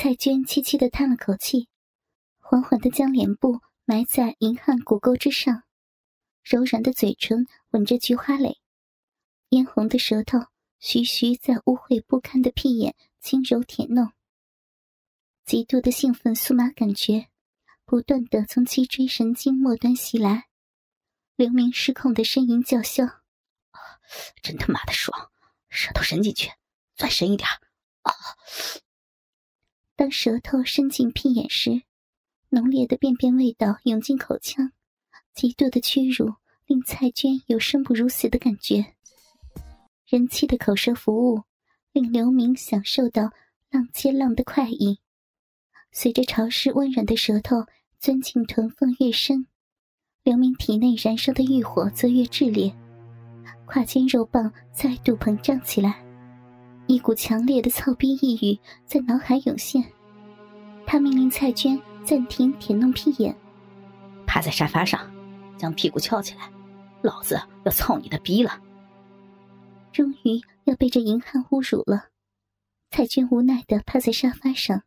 蔡娟凄凄的叹了口气，缓缓的将脸部埋在银汉骨沟之上，柔软的嘴唇吻着菊花蕾，嫣红的舌头徐徐在污秽不堪的屁眼轻柔舔弄。极度的兴奋酥麻感觉，不断的从脊椎神经末端袭来，刘明失控的呻吟叫嚣：“真他妈的爽！舌头伸进去，再深一点！”当舌头伸进屁眼时，浓烈的便便味道涌进口腔，极度的屈辱令蔡娟有生不如死的感觉。人妻的口舌服务令刘明享受到浪接浪的快意，随着潮湿温软的舌头钻进臀缝越深，刘明体内燃烧的欲火则越炽烈，胯间肉棒再度膨胀起来。一股强烈的操逼意欲在脑海涌现，他命令蔡娟暂停舔弄屁眼，趴在沙发上，将屁股翘起来，老子要操你的逼了！终于要被这淫汉侮辱了，蔡娟无奈的趴在沙发上，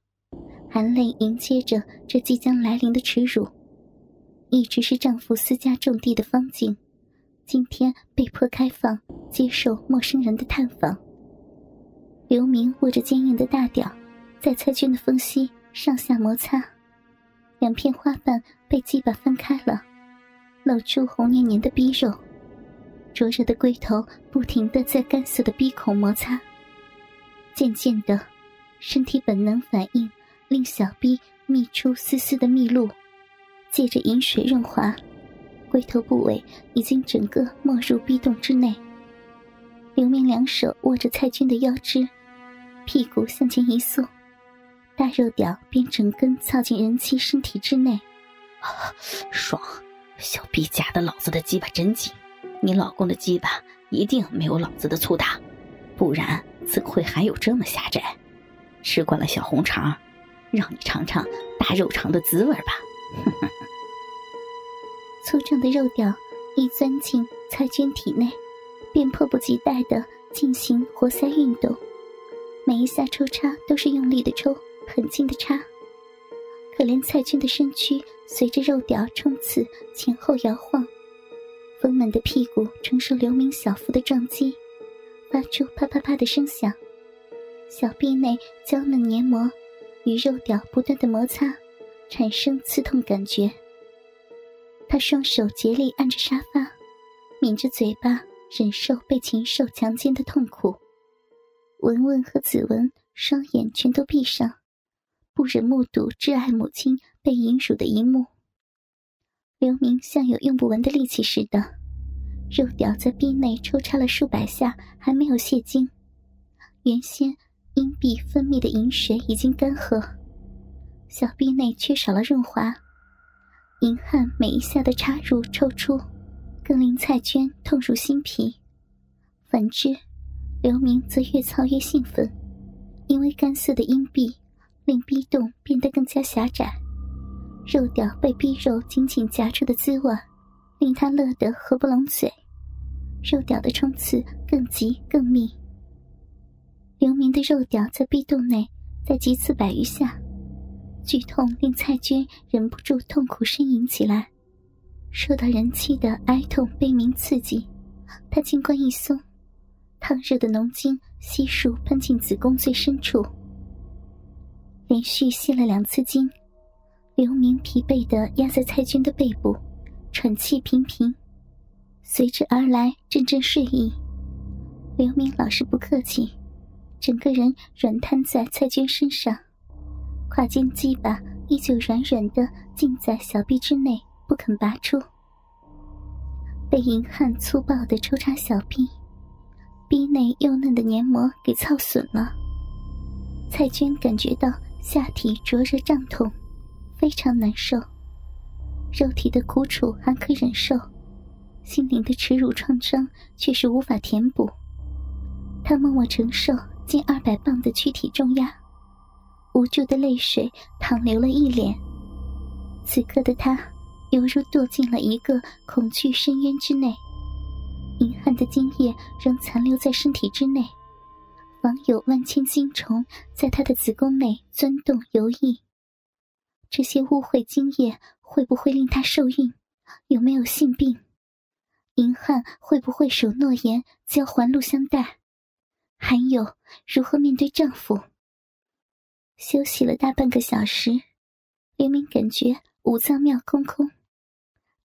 含泪迎接着这即将来临的耻辱。一直是丈夫私家种地的方静，今天被迫开放接受陌生人的探访。刘明握着坚硬的大屌，在蔡军的缝隙上下摩擦，两片花瓣被鸡巴分开了，露出红黏黏的逼肉，灼热的龟头不停的在干涩的逼孔摩擦。渐渐的，身体本能反应令小逼泌出丝丝的蜜露，借着饮水润滑，龟头部位已经整个没入逼洞之内。刘明两手握着蔡军的腰肢。屁股向前一缩，大肉屌便整根操进人妻身体之内，爽！小逼夹的老子的鸡巴真紧，你老公的鸡巴一定没有老子的粗大，不然怎会还有这么狭窄？吃惯了小红肠，让你尝尝大肉肠的滋味吧！粗壮的肉屌一钻进蔡娟体内，便迫不及待的进行活塞运动。每一下抽插都是用力的抽，狠劲的插。可怜蔡娟的身躯随着肉屌冲刺前后摇晃，丰满的屁股承受刘明小腹的撞击，发出啪啪啪的声响。小臂内娇嫩黏膜与肉屌不断的摩擦，产生刺痛感觉。他双手竭力按着沙发，抿着嘴巴忍受被禽兽强奸的痛苦。文文和子文双眼全都闭上，不忍目睹挚爱母亲被淫辱的一幕。刘明像有用不完的力气似的，肉屌在壁内抽插了数百下，还没有泄精。原先阴壁分泌的淫水已经干涸，小臂内缺少了润滑，淫汗每一下的插入抽出，更令蔡娟痛入心脾。反之。刘明则越操越兴奋，因为干涩的阴壁令逼洞变得更加狭窄，肉屌被逼肉紧紧夹住的滋味，令他乐得合不拢嘴。肉屌的冲刺更急更密，刘明的肉屌在逼洞内再急刺百余下，剧痛令蔡娟忍不住痛苦呻吟起来。受到人妻的哀痛悲鸣刺激，她金冠一松。烫热的浓精悉数喷进子宫最深处，连续吸了两次精，刘明疲惫的压在蔡军的背部，喘气频频，随之而来阵阵睡意。刘明老是不客气，整个人软瘫在蔡军身上，胯间鸡巴依旧软软的浸在小臂之内，不肯拔出。被银汉粗暴的抽插小臂。逼内幼嫩的黏膜给操损了，蔡娟感觉到下体灼热胀痛，非常难受。肉体的苦楚还可忍受，心灵的耻辱创伤却是无法填补。她默默承受近二百磅的躯体重压，无助的泪水淌流了一脸。此刻的她，犹如堕进了一个恐惧深渊之内。隐汉的精液仍残留在身体之内，仿有万千精虫在她的子宫内钻动游弋。这些污秽精液会不会令她受孕？有没有性病？银汉会不会守诺言交还录香带？还有如何面对丈夫？休息了大半个小时，刘明感觉五脏庙空空。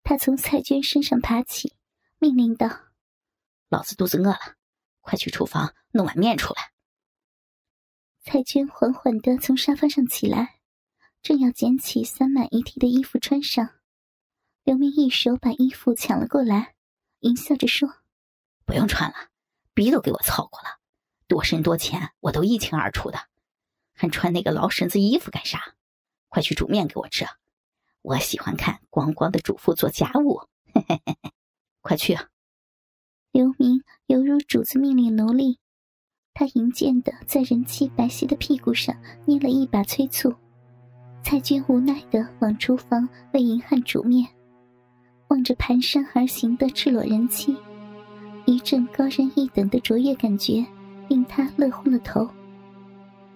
他从蔡娟身上爬起，命令道：“老子肚子饿了，快去厨房弄碗面出来。”蔡娟缓缓地从沙发上起来，正要捡起散满一地的衣服穿上，刘明一手把衣服抢了过来，淫笑着说：“不用穿了，逼都给我操过了，多深多浅我都一清二楚的，还穿那个老婶子衣服干啥？快去煮面给我吃。”我喜欢看光光的主妇做家务，嘿嘿嘿嘿，快去啊！刘明犹如主子命令奴隶，他淫贱的在人妻白皙的屁股上捏了一把催促。蔡娟无奈的往厨房为银汉煮面，望着蹒跚而行的赤裸人妻，一阵高人一等的卓越感觉令他乐昏了头。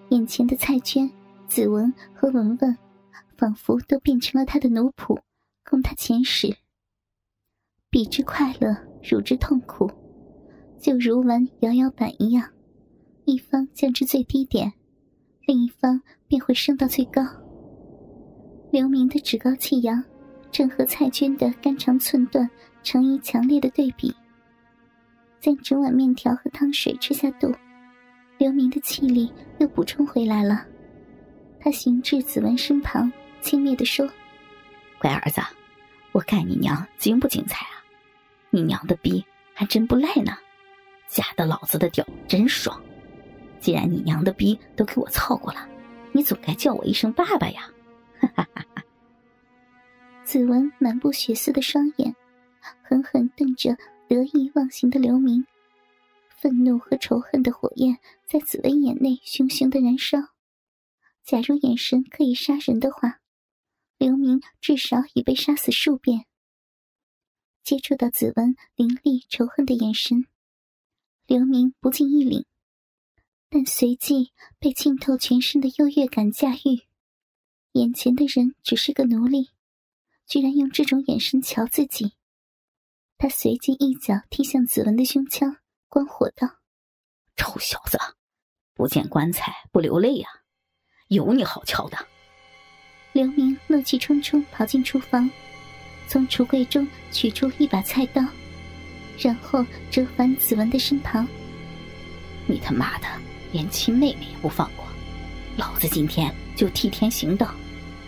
眼前的蔡娟、子文和文文。仿佛都变成了他的奴仆，供他遣使。比之快乐，辱之痛苦，就如玩摇摇板一样，一方降至最低点，另一方便会升到最高。刘明的趾高气扬，正和蔡娟的肝肠寸断成一强烈的对比。将整碗面条和汤水吃下肚，刘明的气力又补充回来了。他行至子文身旁。轻蔑地说：“乖儿子，我干你娘精不精彩啊？你娘的逼还真不赖呢，夹的老子的屌真爽。既然你娘的逼都给我操过了，你总该叫我一声爸爸呀！”哈哈哈哈子文满布血丝的双眼，狠狠瞪着得意忘形的刘明，愤怒和仇恨的火焰在子文眼内熊熊的燃烧。假如眼神可以杀人的话。刘明至少已被杀死数遍。接触到子文凌厉仇恨的眼神，刘明不禁一凛，但随即被浸透全身的优越感驾驭。眼前的人只是个奴隶，居然用这种眼神瞧自己。他随即一脚踢向子文的胸腔，关火道：“臭小子，不见棺材不流泪呀！有你好瞧的！”刘明怒气冲冲跑进厨房，从橱柜中取出一把菜刀，然后折返子文的身旁。你他妈的连亲妹妹也不放过，老子今天就替天行道，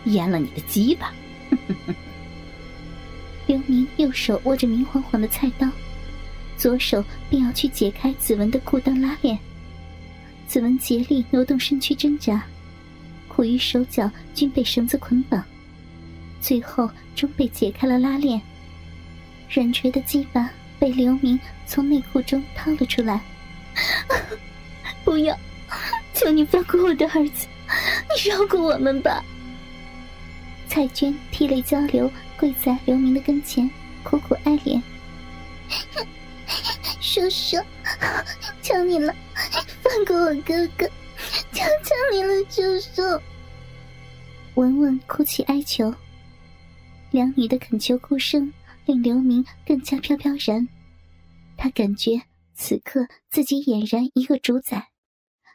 阉了你的鸡巴！刘明右手握着明晃晃的菜刀，左手便要去解开子文的裤裆拉链。子文竭力挪动身躯挣扎。苦于手脚均被绳子捆绑，最后终被解开了拉链。软垂的鸡巴被刘明从内裤中掏了出来。不要！求你放过我的儿子，你饶过我们吧！蔡娟涕泪交流，跪在刘明的跟前，苦苦哀怜：“ 叔叔，求你了，放过我哥哥！”求求你了，叔叔！文文哭泣哀求，两女的恳求哭声令刘明更加飘飘然。他感觉此刻自己俨然一个主宰，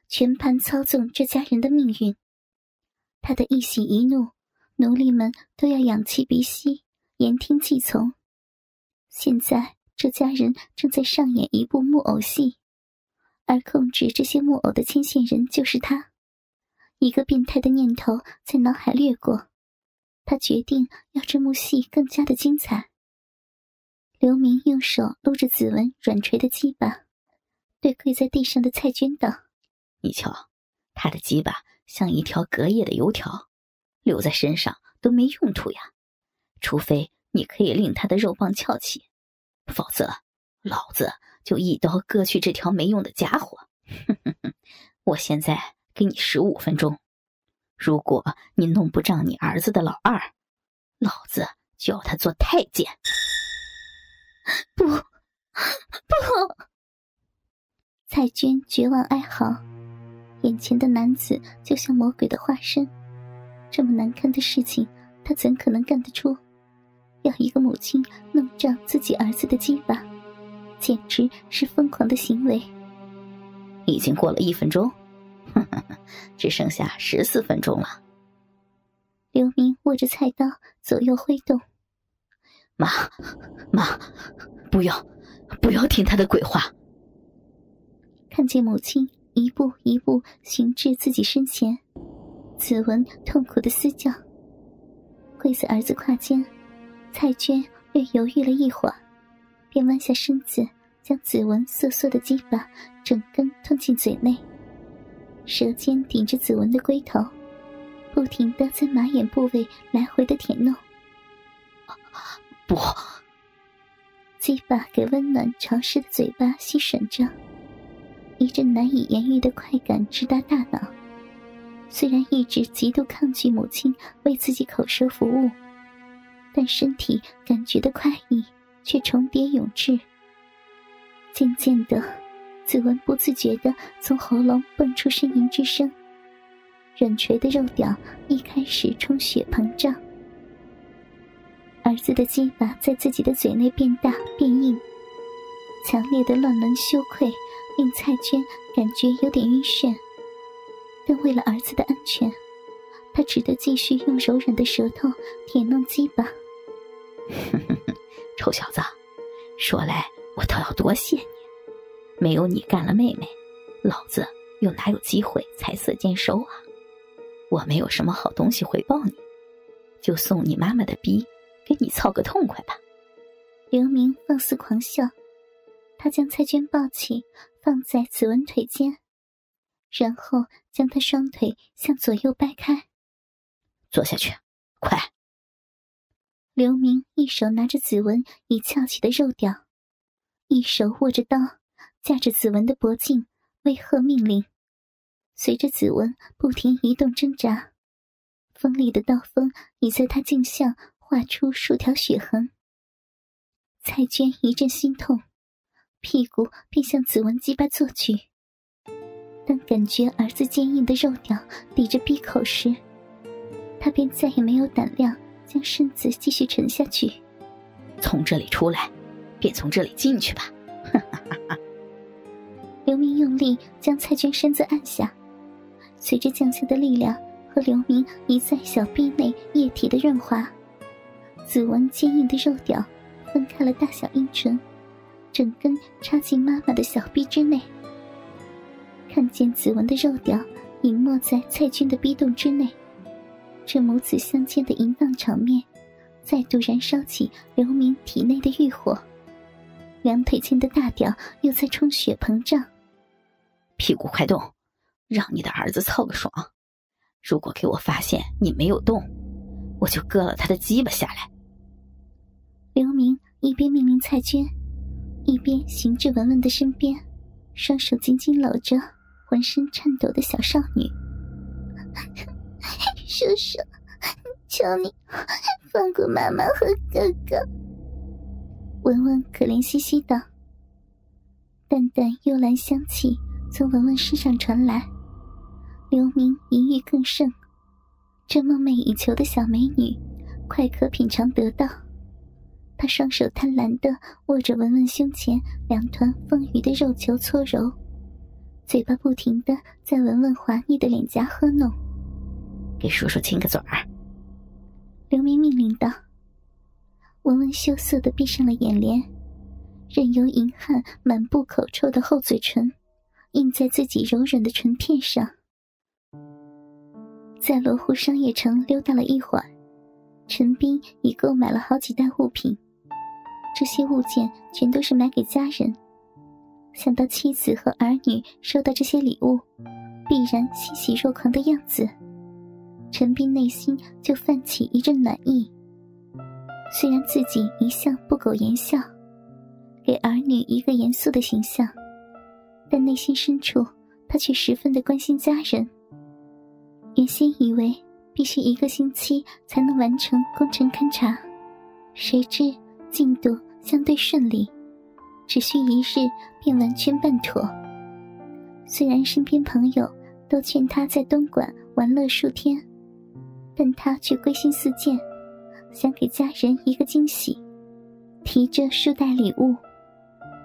全盘操纵这家人的命运。他的一喜一怒，奴隶们都要仰气鼻息，言听计从。现在这家人正在上演一部木偶戏。而控制这些木偶的牵线人就是他。一个变态的念头在脑海掠过，他决定要这幕戏更加的精彩。刘明用手撸着子文软垂的鸡巴，对跪在地上的蔡娟道：“你瞧，他的鸡巴像一条隔夜的油条，留在身上都没用处呀。除非你可以令他的肉棒翘起，否则，老子……”就一刀割去这条没用的家伙！哼哼哼我现在给你十五分钟，如果你弄不胀你儿子的老二，老子就要他做太监！不，不！蔡娟绝望哀嚎。眼前的男子就像魔鬼的化身，这么难堪的事情，他怎可能干得出？要一个母亲弄胀自己儿子的鸡巴，简直是疯狂的行为。已经过了一分钟，只剩下十四分钟了。刘明握着菜刀左右挥动，妈，妈，不要，不要听他的鬼话。看见母亲。一步一步行至自己身前，子文痛苦的嘶叫，跪在儿子胯间。蔡娟略犹豫了一会儿，便弯下身子，将子文瑟瑟的鸡巴整根吞进嘴内，舌尖顶着子文的龟头，不停的在马眼部位来回的舔弄。不，鸡巴给温暖潮湿的嘴巴吸吮着。一阵难以言喻的快感直达大脑。虽然一直极度抗拒母亲为自己口舌服务，但身体感觉的快意却重叠涌至。渐渐的，子文不自觉的从喉咙蹦出呻吟之声。软垂的肉屌一开始充血膨胀，儿子的鸡巴在自己的嘴内变大变硬，强烈的乱伦羞愧。令蔡娟感觉有点晕眩，但为了儿子的安全，她只得继续用柔软的舌头舔弄鸡巴。哼哼哼臭小子，说来我倒要多谢你，没有你干了妹妹，老子又哪有机会财色兼收啊？我没有什么好东西回报你，就送你妈妈的逼，给你操个痛快吧。刘明放肆狂笑，他将蔡娟抱起。放在子文腿间，然后将他双腿向左右掰开，坐下去，快！刘明一手拿着子文已翘起的肉屌，一手握着刀，架着子文的脖颈，威吓命令。随着子文不停移动挣扎，锋利的刀锋已在他颈项划出数条血痕。蔡娟一阵心痛。屁股便向子文鸡巴坐去，当感觉儿子坚硬的肉屌抵着闭口时，他便再也没有胆量将身子继续沉下去。从这里出来，便从这里进去吧！哈哈哈哈刘明用力将蔡娟身子按下，随着降下的力量和刘明一在小臂内液体的润滑，子文坚硬的肉屌分开了大小阴唇。整根插进妈妈的小臂之内，看见子文的肉屌隐没在蔡军的逼洞之内，这母子相见的淫荡场面，再度燃烧起刘明体内的欲火，两腿间的大屌又在充血膨胀。屁股快动，让你的儿子操个爽！如果给我发现你没有动，我就割了他的鸡巴下来。刘明一边命令蔡娟。一边行至文文的身边，双手紧紧搂着浑身颤抖的小少女。叔叔，求你放过妈妈和哥哥。文文可怜兮兮道。淡淡幽兰香气从文文身上传来，刘明淫欲更盛，这梦寐以求的小美女，快可品尝得到。他双手贪婪的握着文文胸前两团丰腴的肉球搓揉，嘴巴不停的在文文滑腻的脸颊喝弄。给叔叔亲个嘴儿。刘明命令道。文文羞涩的闭上了眼帘，任由银汉满布口臭的厚嘴唇印在自己柔软的唇片上。在罗湖商业城溜达了一会儿，陈斌已购买了好几袋物品。这些物件全都是买给家人。想到妻子和儿女收到这些礼物，必然欣喜若狂的样子，陈斌内心就泛起一阵暖意。虽然自己一向不苟言笑，给儿女一个严肃的形象，但内心深处他却十分的关心家人。原先以为必须一个星期才能完成工程勘察，谁知进度。相对顺利，只需一日便完全办妥。虽然身边朋友都劝他在东莞玩乐数天，但他却归心似箭，想给家人一个惊喜。提着数袋礼物，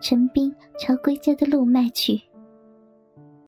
陈斌朝归家的路迈去。